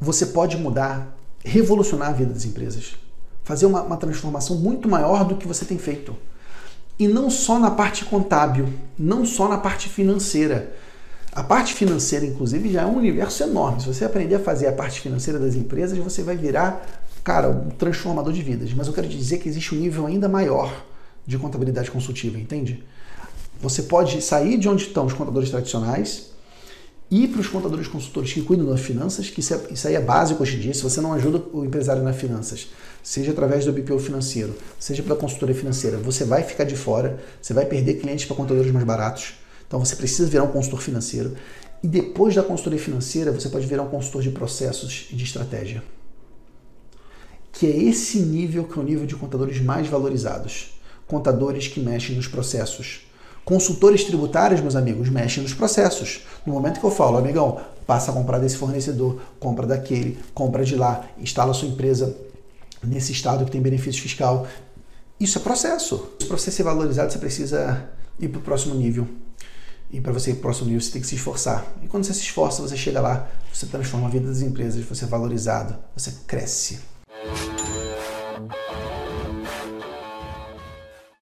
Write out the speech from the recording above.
você pode mudar, revolucionar a vida das empresas, fazer uma, uma transformação muito maior do que você tem feito. E não só na parte contábil, não só na parte financeira. A parte financeira, inclusive, já é um universo enorme. Se você aprender a fazer a parte financeira das empresas, você vai virar, cara, um transformador de vidas. Mas eu quero dizer que existe um nível ainda maior de contabilidade consultiva, entende? Você pode sair de onde estão os contadores tradicionais e para os contadores consultores que cuidam das finanças, que isso, é, aí é básico hoje em dia. Se você não ajuda o empresário nas finanças, seja através do BPO financeiro, seja pela consultoria financeira, você vai ficar de fora, você vai perder clientes para contadores mais baratos. Então você precisa virar um consultor financeiro. E depois da consultoria financeira, você pode virar um consultor de processos e de estratégia. Que é esse nível que é o nível de contadores mais valorizados. Contadores que mexem nos processos Consultores tributários, meus amigos, mexem nos processos. No momento que eu falo, amigão, passa a comprar desse fornecedor, compra daquele, compra de lá, instala sua empresa nesse estado que tem benefício fiscal. Isso é processo. Para você ser valorizado, você precisa ir para o próximo nível. E para você ir para o próximo nível, você tem que se esforçar. E quando você se esforça, você chega lá, você transforma a vida das empresas, você é valorizado, você cresce.